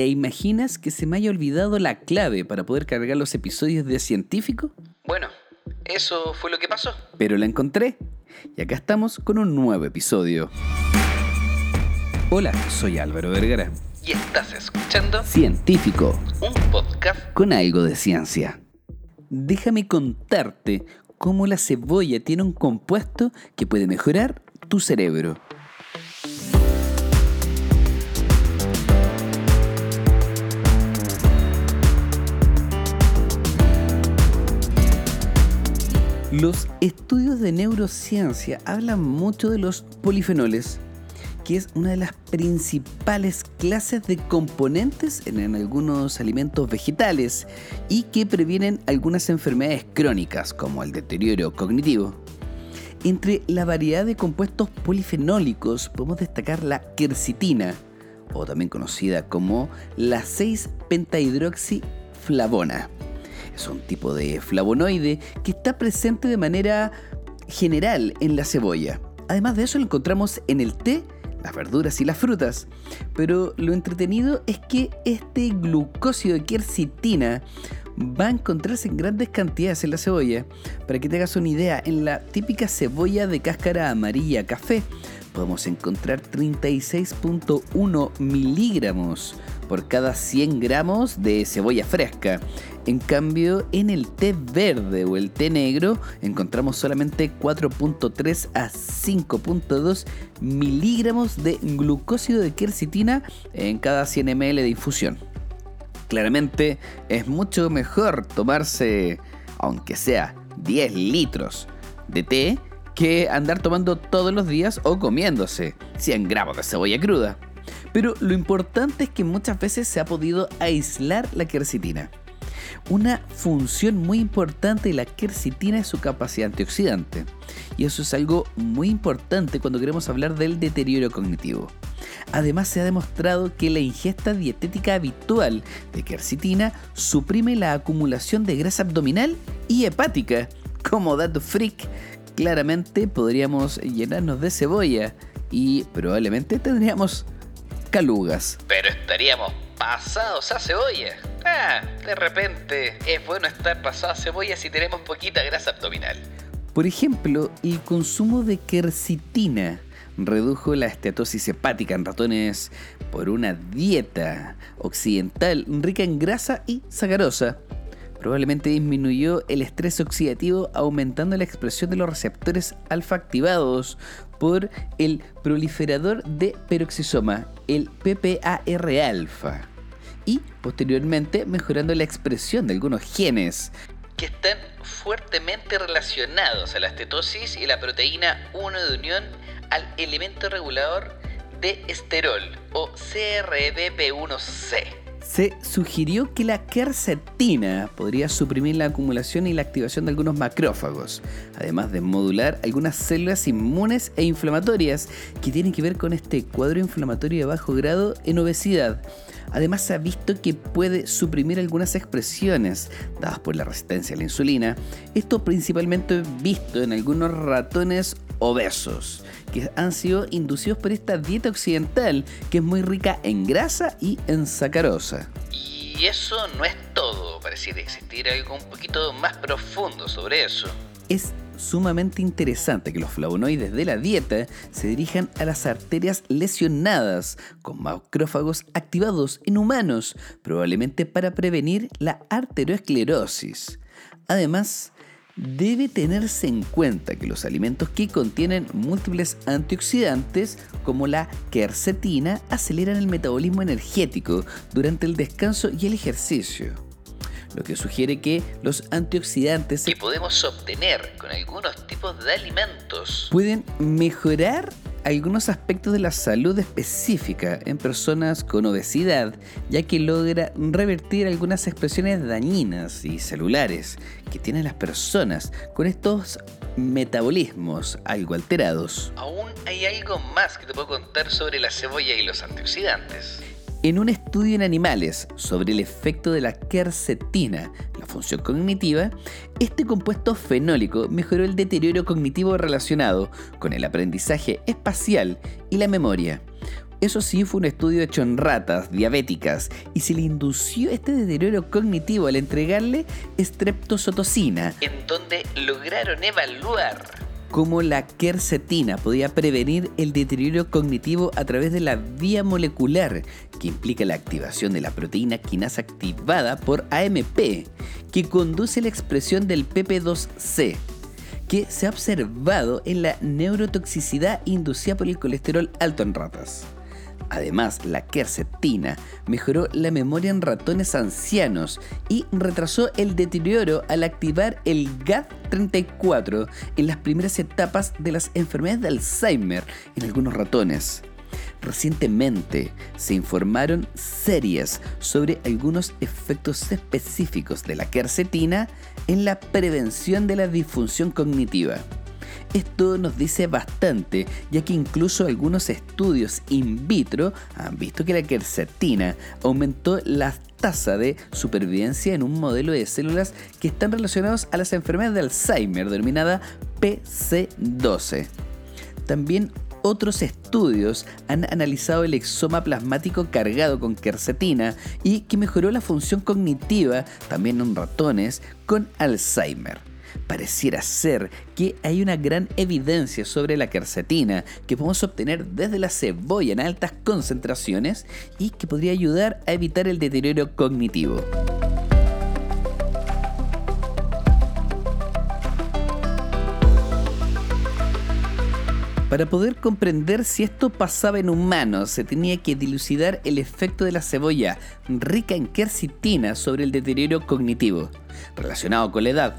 ¿Te imaginas que se me haya olvidado la clave para poder cargar los episodios de Científico? Bueno, eso fue lo que pasó. Pero la encontré y acá estamos con un nuevo episodio. Hola, soy Álvaro Vergara. Y estás escuchando Científico, un podcast con algo de ciencia. Déjame contarte cómo la cebolla tiene un compuesto que puede mejorar tu cerebro. Los estudios de neurociencia hablan mucho de los polifenoles, que es una de las principales clases de componentes en, algunos alimentos vegetales y que previenen algunas enfermedades crónicas como el deterioro cognitivo. Entre la variedad de compuestos polifenólicos podemos destacar la quercitina, o también conocida como la 6-pentahidroxiflavona es un tipo de flavonoide que está presente de manera general en la cebolla. Además de eso lo encontramos en el té, las verduras y las frutas. Pero lo entretenido es que este glucósido de quercitina va a encontrarse en grandes cantidades en la cebolla. Para que te hagas una idea, en la típica cebolla de cáscara amarilla café podemos encontrar 36.1 miligramos por cada 100 gramos de cebolla fresca. En cambio, en el té verde o el té negro encontramos solamente 4.3 a 5.2 miligramos de glucósido de quercitina en cada 100 ml de infusión. Claramente es mucho mejor tomarse, aunque sea 10 litros de té, que andar tomando todos los días o comiéndose 100 gramos de cebolla cruda. Pero lo importante es que muchas veces se ha podido aislar la quercitina. Una función muy importante de la quercitina es su capacidad antioxidante. Y eso es algo muy importante cuando queremos hablar del deterioro cognitivo. Además se ha demostrado que la ingesta dietética habitual de quercitina suprime la acumulación de grasa abdominal y hepática. Como dato freak, claramente podríamos llenarnos de cebolla y probablemente tendríamos calugas. Pero estaríamos pasados a cebolla. Ah, de repente es bueno estar pasado a cebolla si tenemos poquita grasa abdominal. Por ejemplo, el consumo de quercitina redujo la esteatosis hepática en ratones por una dieta occidental rica en grasa y sacarosa. Probablemente disminuyó el estrés oxidativo aumentando la expresión de los receptores alfa activados por el proliferador de peroxisoma, el PPAR-alfa, y posteriormente mejorando la expresión de algunos genes que están fuertemente relacionados a la estetosis y la proteína 1 de unión al elemento regulador de esterol o CRBP1C se sugirió que la quercetina podría suprimir la acumulación y la activación de algunos macrófagos, además de modular algunas células inmunes e inflamatorias que tienen que ver con este cuadro inflamatorio de bajo grado en obesidad. Además se ha visto que puede suprimir algunas expresiones dadas por la resistencia a la insulina, esto principalmente visto en algunos ratones obesos que han sido inducidos por esta dieta occidental que es muy rica en grasa y en sacarosa. Y eso no es todo, pareciera existir algo un poquito más profundo sobre eso. Es sumamente interesante que los flavonoides de la dieta se dirijan a las arterias lesionadas con macrófagos activados en humanos, probablemente para prevenir la arteriosclerosis. Además, debe tenerse en cuenta que los alimentos que contienen múltiples antioxidantes, como la quercetina, aceleran el metabolismo energético durante el descanso y el ejercicio. Lo que sugiere que los antioxidantes que podemos obtener con algunos tipos de alimentos pueden mejorar algunos aspectos de la salud específica en personas con obesidad, ya que logra revertir algunas expresiones dañinas y celulares que tienen las personas con estos metabolismos algo alterados. Aún hay algo más que te puedo contar sobre la cebolla y los antioxidantes. En un estudio en animales sobre el efecto de la quercetina, la función cognitiva, este compuesto fenólico mejoró el deterioro cognitivo relacionado con el aprendizaje espacial y la memoria. Eso sí, fue un estudio hecho en ratas diabéticas y se le indució este deterioro cognitivo al entregarle streptozotocina, en donde lograron evaluar cómo la quercetina podía prevenir el deterioro cognitivo a través de la vía molecular, que implica la activación de la proteína quinasa activada por AMP, que conduce la expresión del PP2C que se ha observado en la neurotoxicidad inducida por el colesterol alto en ratas. Además, la quercetina mejoró la memoria en ratones ancianos y retrasó el deterioro al activar el GAD34 en las primeras etapas de las enfermedades de Alzheimer en algunos ratones. Recientemente se informaron series sobre algunos efectos específicos de la quercetina en la prevención de la disfunción cognitiva. Esto nos dice bastante, ya que incluso algunos estudios in vitro han visto que la quercetina aumentó la tasa de supervivencia en un modelo de células que están relacionados a las enfermedades de Alzheimer, denominada PC12. También otros estudios han analizado el exoma plasmático cargado con quercetina y que mejoró la función cognitiva también en ratones con Alzheimer pareciera ser que hay una gran evidencia sobre la quercetina que podemos obtener desde la cebolla en altas concentraciones y que podría ayudar a evitar el deterioro cognitivo. Para poder comprender si esto pasaba en humanos, se tenía que dilucidar el efecto de la cebolla rica en quercetina sobre el deterioro cognitivo, relacionado con la edad,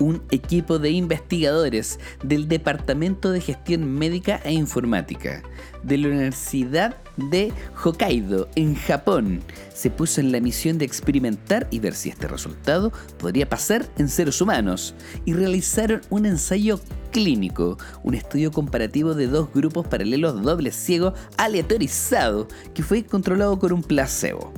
un equipo de investigadores del Departamento de Gestión Médica e Informática de la Universidad de Hokkaido, en Japón, se puso en la misión de experimentar y ver si este resultado podría pasar en seres humanos, y realizaron un ensayo clínico, un estudio comparativo de dos grupos paralelos doble ciego aleatorizado, que fue controlado con un placebo.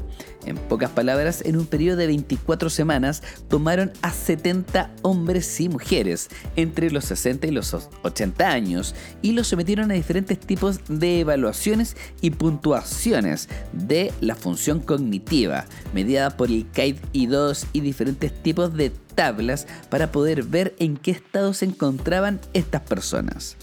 En pocas palabras, en un periodo de 24 semanas tomaron a 70 hombres y mujeres entre los 60 y los 80 años y los sometieron a diferentes tipos de evaluaciones y puntuaciones de la función cognitiva, mediada por el CAID-I2 y diferentes tipos de tablas para poder ver en qué estado se encontraban estas personas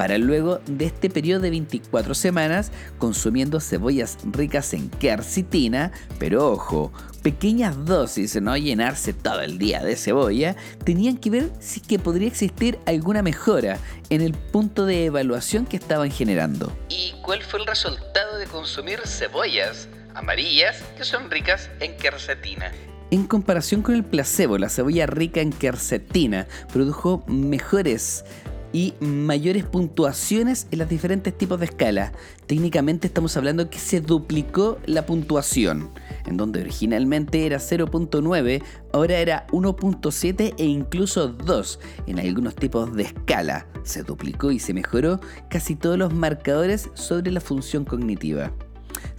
para luego de este periodo de 24 semanas consumiendo cebollas ricas en quercitina, pero ojo, pequeñas dosis, no llenarse todo el día de cebolla, tenían que ver si que podría existir alguna mejora en el punto de evaluación que estaban generando. ¿Y cuál fue el resultado de consumir cebollas amarillas que son ricas en quercetina? En comparación con el placebo, la cebolla rica en quercetina produjo mejores y mayores puntuaciones en los diferentes tipos de escala. Técnicamente estamos hablando que se duplicó la puntuación, en donde originalmente era 0.9, ahora era 1.7 e incluso 2 en algunos tipos de escala. Se duplicó y se mejoró casi todos los marcadores sobre la función cognitiva.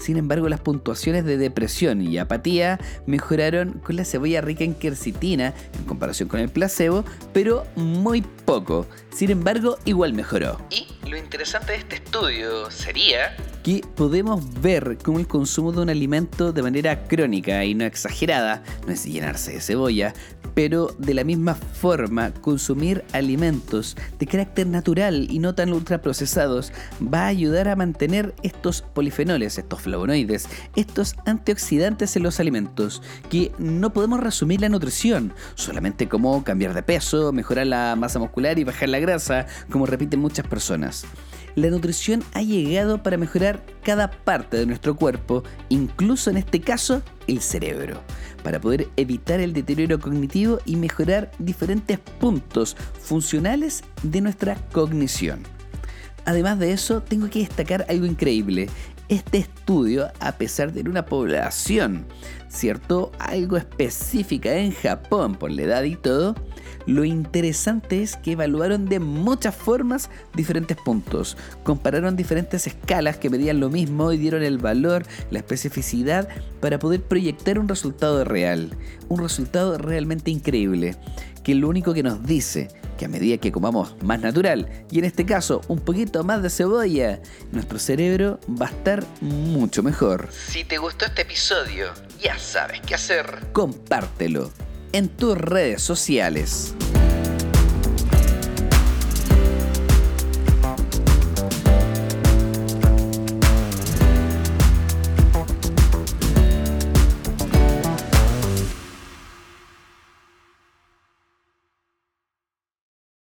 Sin embargo, las puntuaciones de depresión y apatía mejoraron con la cebolla rica en quercitina en comparación con el placebo, pero muy poco. Sin embargo, igual mejoró. Y lo interesante de este estudio sería que podemos ver cómo el consumo de un alimento de manera crónica y no exagerada, no es llenarse de cebolla, pero de la misma forma consumir alimentos de carácter natural y no tan ultraprocesados va a ayudar a mantener estos polifenoles, estos estos antioxidantes en los alimentos, que no podemos resumir la nutrición solamente como cambiar de peso, mejorar la masa muscular y bajar la grasa, como repiten muchas personas la nutrición ha llegado para mejorar cada parte de nuestro cuerpo, incluso en este caso el cerebro, para poder evitar el deterioro cognitivo y mejorar diferentes puntos funcionales de nuestra cognición. Además de eso, tengo que destacar algo increíble. Este estudio, a pesar de una población, ¿cierto? Algo específica en Japón por la edad y todo, lo interesante es que evaluaron de muchas formas diferentes puntos, compararon diferentes escalas que medían lo mismo y dieron el valor, la especificidad para poder proyectar un resultado real, un resultado realmente increíble, que lo único que nos dice que a medida que comamos más natural, y en este caso un poquito más de cebolla, nuestro cerebro va a estar mucho mejor. Si te gustó este episodio, ya sabes qué hacer. Compártelo en tus redes sociales.